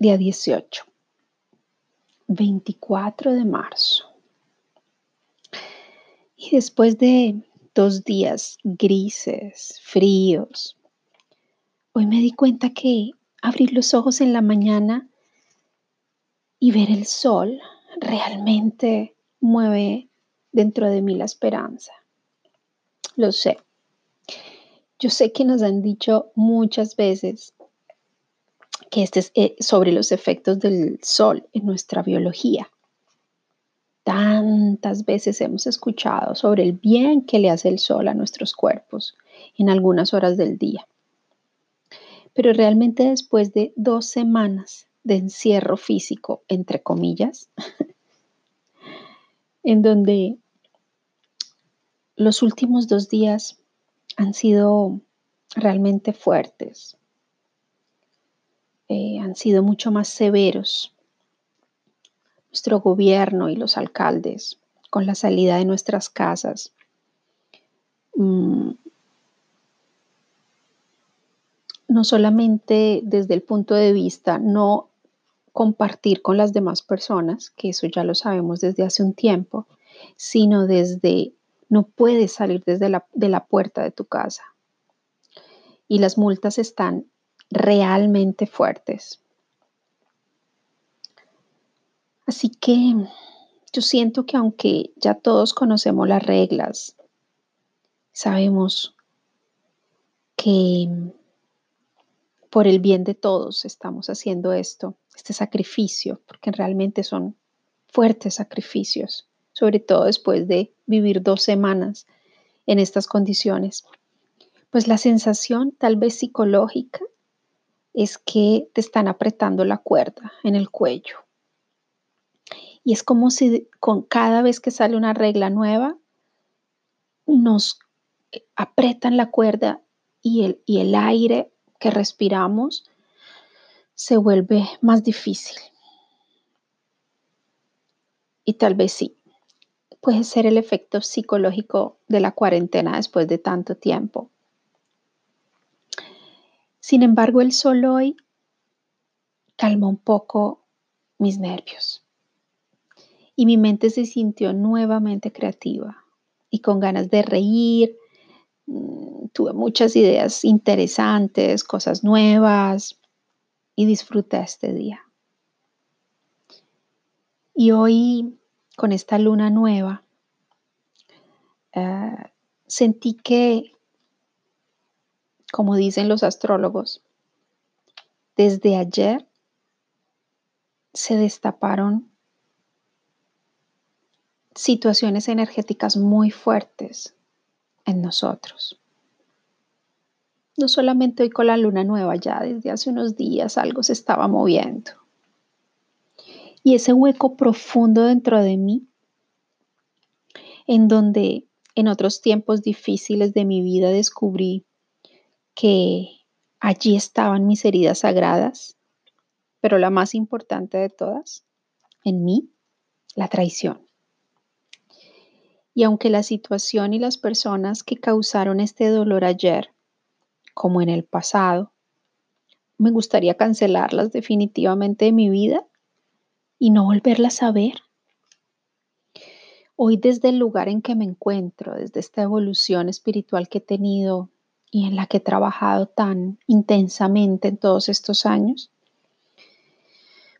Día 18, 24 de marzo. Y después de dos días grises, fríos, hoy me di cuenta que abrir los ojos en la mañana y ver el sol realmente mueve dentro de mí la esperanza. Lo sé. Yo sé que nos han dicho muchas veces que este es eh, sobre los efectos del sol en nuestra biología. Tantas veces hemos escuchado sobre el bien que le hace el sol a nuestros cuerpos en algunas horas del día. Pero realmente después de dos semanas de encierro físico, entre comillas, en donde los últimos dos días han sido realmente fuertes, eh, han sido mucho más severos. Nuestro gobierno y los alcaldes con la salida de nuestras casas. Mm, no solamente desde el punto de vista no compartir con las demás personas, que eso ya lo sabemos desde hace un tiempo, sino desde no puedes salir desde la, de la puerta de tu casa. Y las multas están realmente fuertes. Así que yo siento que aunque ya todos conocemos las reglas, sabemos que por el bien de todos estamos haciendo esto, este sacrificio, porque realmente son fuertes sacrificios, sobre todo después de vivir dos semanas en estas condiciones. Pues la sensación tal vez psicológica es que te están apretando la cuerda en el cuello. Y es como si con cada vez que sale una regla nueva, nos apretan la cuerda y el, y el aire que respiramos se vuelve más difícil. Y tal vez sí, puede ser el efecto psicológico de la cuarentena después de tanto tiempo. Sin embargo, el sol hoy calmó un poco mis nervios y mi mente se sintió nuevamente creativa y con ganas de reír. Mm, tuve muchas ideas interesantes, cosas nuevas y disfruté este día. Y hoy, con esta luna nueva, eh, sentí que como dicen los astrólogos, desde ayer se destaparon situaciones energéticas muy fuertes en nosotros. No solamente hoy con la luna nueva, ya desde hace unos días algo se estaba moviendo. Y ese hueco profundo dentro de mí, en donde en otros tiempos difíciles de mi vida descubrí que allí estaban mis heridas sagradas, pero la más importante de todas, en mí, la traición. Y aunque la situación y las personas que causaron este dolor ayer, como en el pasado, me gustaría cancelarlas definitivamente de mi vida y no volverlas a ver. Hoy desde el lugar en que me encuentro, desde esta evolución espiritual que he tenido y en la que he trabajado tan intensamente en todos estos años,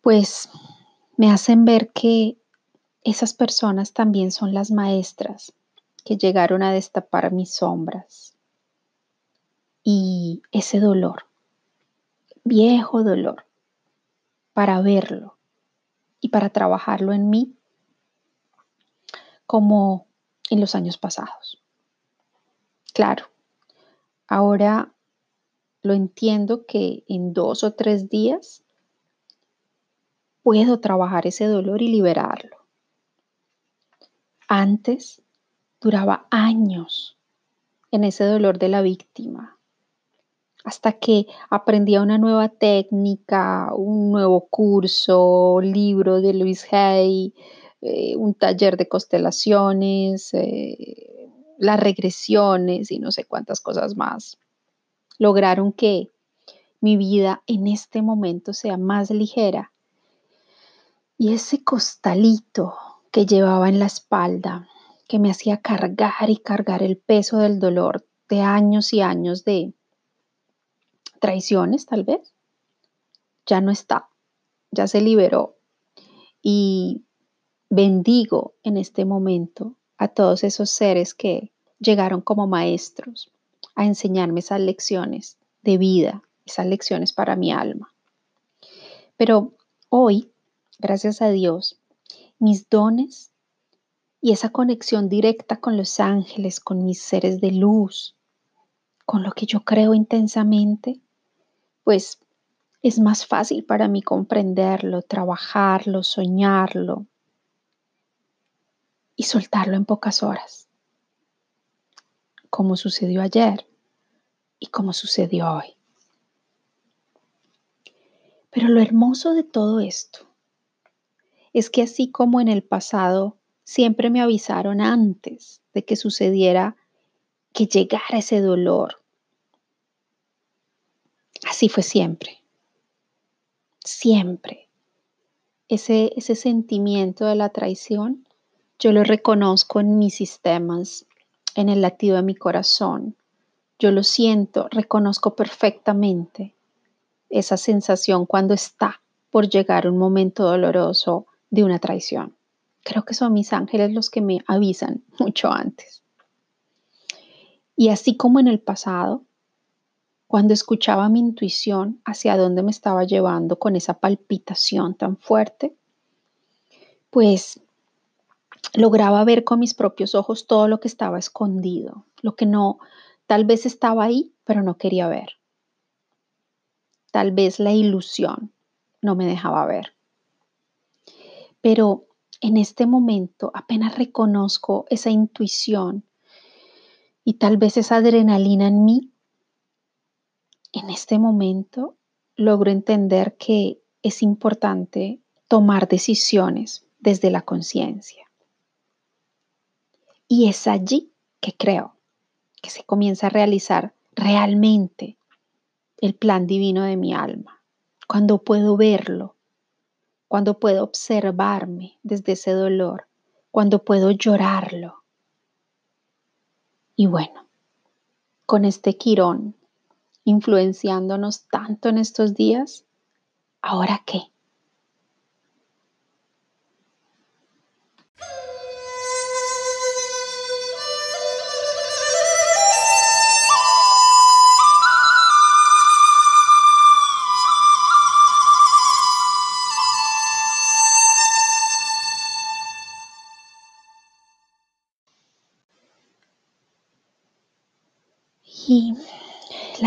pues me hacen ver que esas personas también son las maestras que llegaron a destapar mis sombras y ese dolor, viejo dolor, para verlo y para trabajarlo en mí como en los años pasados. Claro, Ahora lo entiendo que en dos o tres días puedo trabajar ese dolor y liberarlo. Antes duraba años en ese dolor de la víctima, hasta que aprendía una nueva técnica, un nuevo curso, libro de Luis Hay, eh, un taller de constelaciones, eh, las regresiones y no sé cuántas cosas más, lograron que mi vida en este momento sea más ligera. Y ese costalito que llevaba en la espalda, que me hacía cargar y cargar el peso del dolor de años y años de traiciones, tal vez, ya no está, ya se liberó. Y bendigo en este momento a todos esos seres que llegaron como maestros a enseñarme esas lecciones de vida, esas lecciones para mi alma. Pero hoy, gracias a Dios, mis dones y esa conexión directa con los ángeles, con mis seres de luz, con lo que yo creo intensamente, pues es más fácil para mí comprenderlo, trabajarlo, soñarlo y soltarlo en pocas horas, como sucedió ayer y como sucedió hoy. Pero lo hermoso de todo esto es que así como en el pasado siempre me avisaron antes de que sucediera, que llegara ese dolor, así fue siempre siempre. Ese, ese sentimiento de la traición, yo lo reconozco en mis sistemas, en el latido de mi corazón. Yo lo siento, reconozco perfectamente esa sensación cuando está por llegar un momento doloroso de una traición. Creo que son mis ángeles los que me avisan mucho antes. Y así como en el pasado, cuando escuchaba mi intuición hacia dónde me estaba llevando con esa palpitación tan fuerte, pues lograba ver con mis propios ojos todo lo que estaba escondido, lo que no, tal vez estaba ahí, pero no quería ver. Tal vez la ilusión no me dejaba ver. Pero en este momento apenas reconozco esa intuición y tal vez esa adrenalina en mí, en este momento logro entender que es importante tomar decisiones desde la conciencia. Y es allí que creo que se comienza a realizar realmente el plan divino de mi alma, cuando puedo verlo, cuando puedo observarme desde ese dolor, cuando puedo llorarlo. Y bueno, con este quirón influenciándonos tanto en estos días, ¿ahora qué?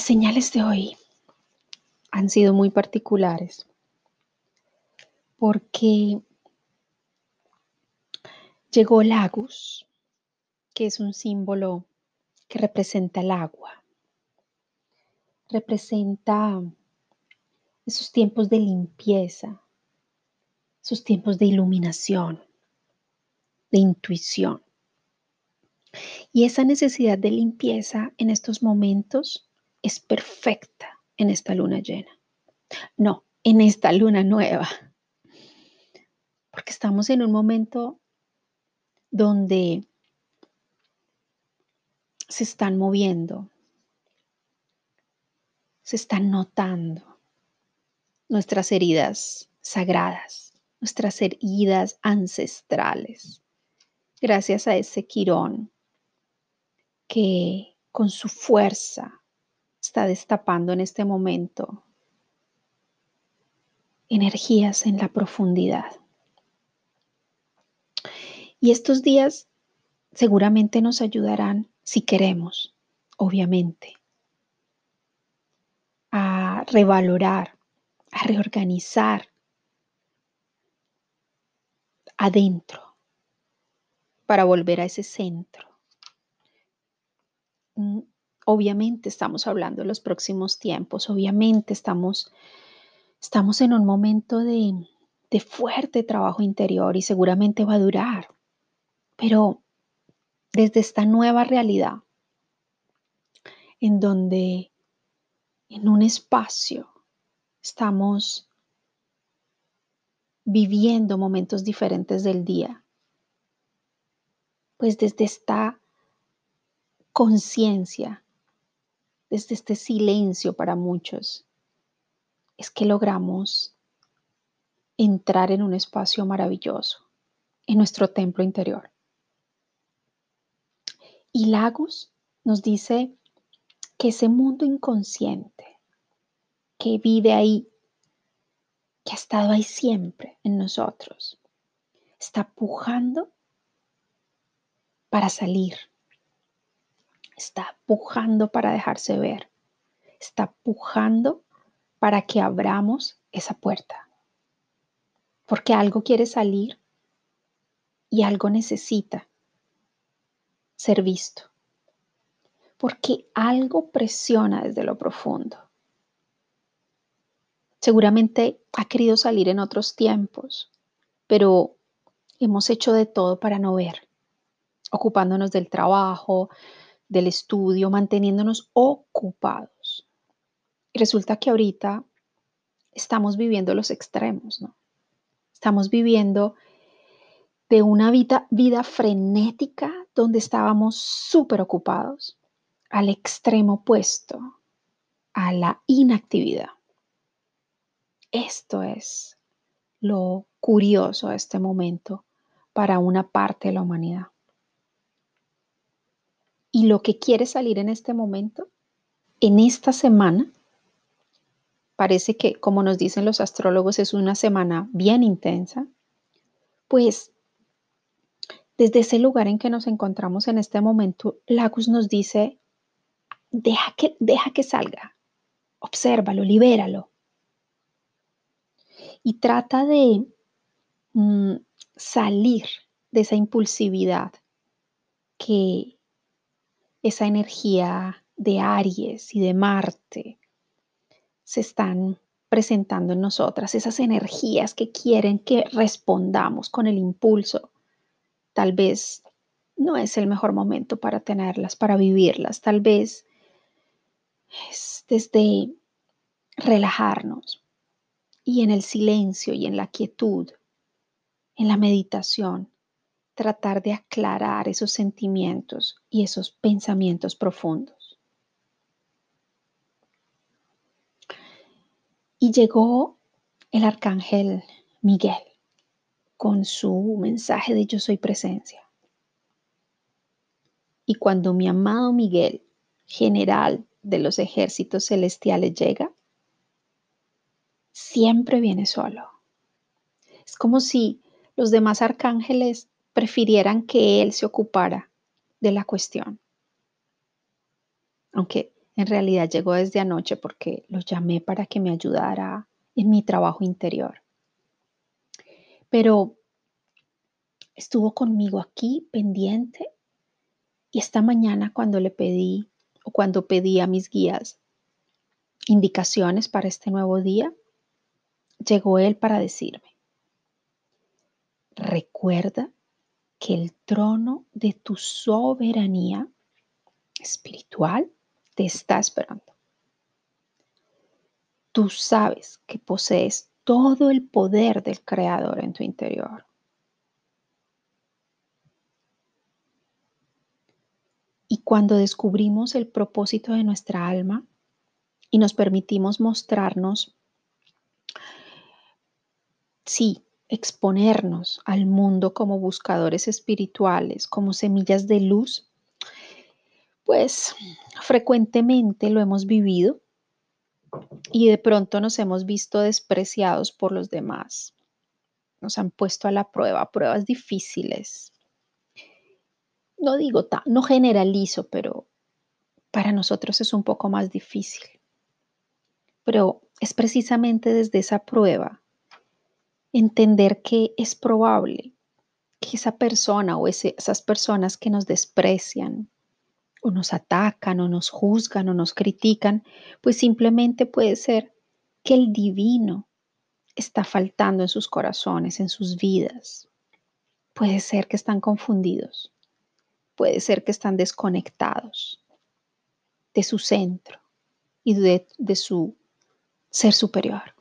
Las señales de hoy han sido muy particulares porque llegó Lagus, que es un símbolo que representa el agua, representa esos tiempos de limpieza, esos tiempos de iluminación, de intuición. Y esa necesidad de limpieza en estos momentos es perfecta en esta luna llena. No, en esta luna nueva. Porque estamos en un momento donde se están moviendo, se están notando nuestras heridas sagradas, nuestras heridas ancestrales, gracias a ese quirón que con su fuerza está destapando en este momento energías en la profundidad. Y estos días seguramente nos ayudarán, si queremos, obviamente, a revalorar, a reorganizar adentro para volver a ese centro mm, Obviamente estamos hablando de los próximos tiempos, obviamente estamos, estamos en un momento de, de fuerte trabajo interior y seguramente va a durar, pero desde esta nueva realidad en donde en un espacio estamos viviendo momentos diferentes del día. Pues desde esta conciencia, desde este silencio para muchos, es que logramos entrar en un espacio maravilloso, en nuestro templo interior. Y Lagos nos dice que ese mundo inconsciente que vive ahí, que ha estado ahí siempre en nosotros, está pujando para salir, está pujando para dejarse ver, está pujando para que abramos esa puerta, porque algo quiere salir y algo necesita ser visto, porque algo presiona desde lo profundo. Seguramente ha querido salir en otros tiempos, pero hemos hecho de todo para no ver, ocupándonos del trabajo, del estudio, manteniéndonos ocupados. Y resulta que ahorita estamos viviendo los extremos, ¿no? Estamos viviendo de una vida, frenética donde estábamos súper ocupados al extremo opuesto, a la inactividad. Esto es lo curioso de este momento para una parte de la humanidad. Y lo que quiere salir en este momento, en esta semana, parece que, como nos dicen los astrólogos, es una semana bien intensa, pues desde ese lugar en que nos encontramos en este momento, Lagos nos dice, deja que, deja que salga, obsérvalo, libéralo y trata de mm, salir de esa impulsividad que esa energía de Aries y de Marte se están presentando en nosotras, esas energías que quieren que respondamos con el impulso. Tal vez no es el mejor momento para tenerlas, para vivirlas, tal vez es desde relajarnos, y en el silencio y en la quietud, en la meditación, tratar de aclarar esos sentimientos y esos pensamientos profundos. Y llegó el arcángel Miguel con su mensaje de yo soy presencia. Y cuando mi amado Miguel, general de los ejércitos celestiales, llega, siempre viene solo. Es como si los demás arcángeles prefirieran que él se ocupara de la cuestión. Aunque en realidad llegó desde anoche porque lo llamé para que me ayudara en mi trabajo interior. Pero estuvo conmigo aquí pendiente y esta mañana cuando le pedí o cuando pedí a mis guías indicaciones para este nuevo día, llegó él para decirme, recuerda que el trono de tu soberanía espiritual te está esperando. Tú sabes que posees todo el poder del Creador en tu interior. Y cuando descubrimos el propósito de nuestra alma y nos permitimos mostrarnos sí, exponernos al mundo como buscadores espirituales, como semillas de luz, pues frecuentemente lo hemos vivido y de pronto nos hemos visto despreciados por los demás. Nos han puesto a la prueba, pruebas difíciles. No digo, no generalizo, pero para nosotros es un poco más difícil. Pero es precisamente desde esa prueba entender que es probable que esa persona o esas personas que nos desprecian o nos atacan o nos juzgan o nos critican, pues simplemente puede ser que el divino está faltando en sus corazones, en sus vidas. Puede ser que están confundidos. Puede ser que están desconectados de su centro, y de, de su ser superior.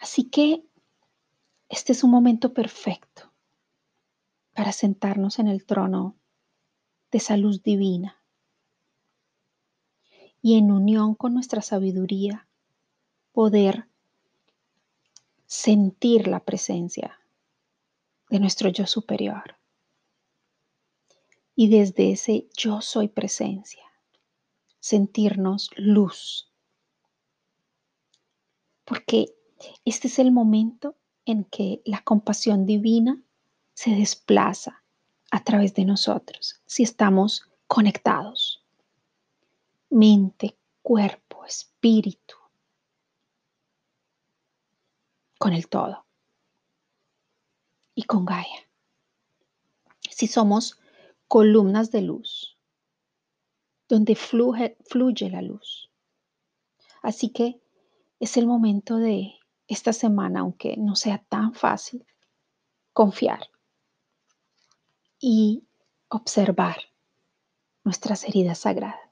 Así que este es un momento perfecto para sentarnos en el trono de esa luz divina y en unión con nuestra sabiduría poder sentir la presencia de nuestro yo superior. Y desde ese yo soy presencia, sentirnos luz. Porque este es el momento en que la compasión divina se desplaza a través de nosotros, si estamos conectados. Mente, cuerpo, espíritu, con el todo y con Gaia. Si somos columnas de luz, donde fluye, fluye la luz. Así que es el momento de esta semana, aunque no sea tan fácil, confiar y observar nuestras heridas sagradas.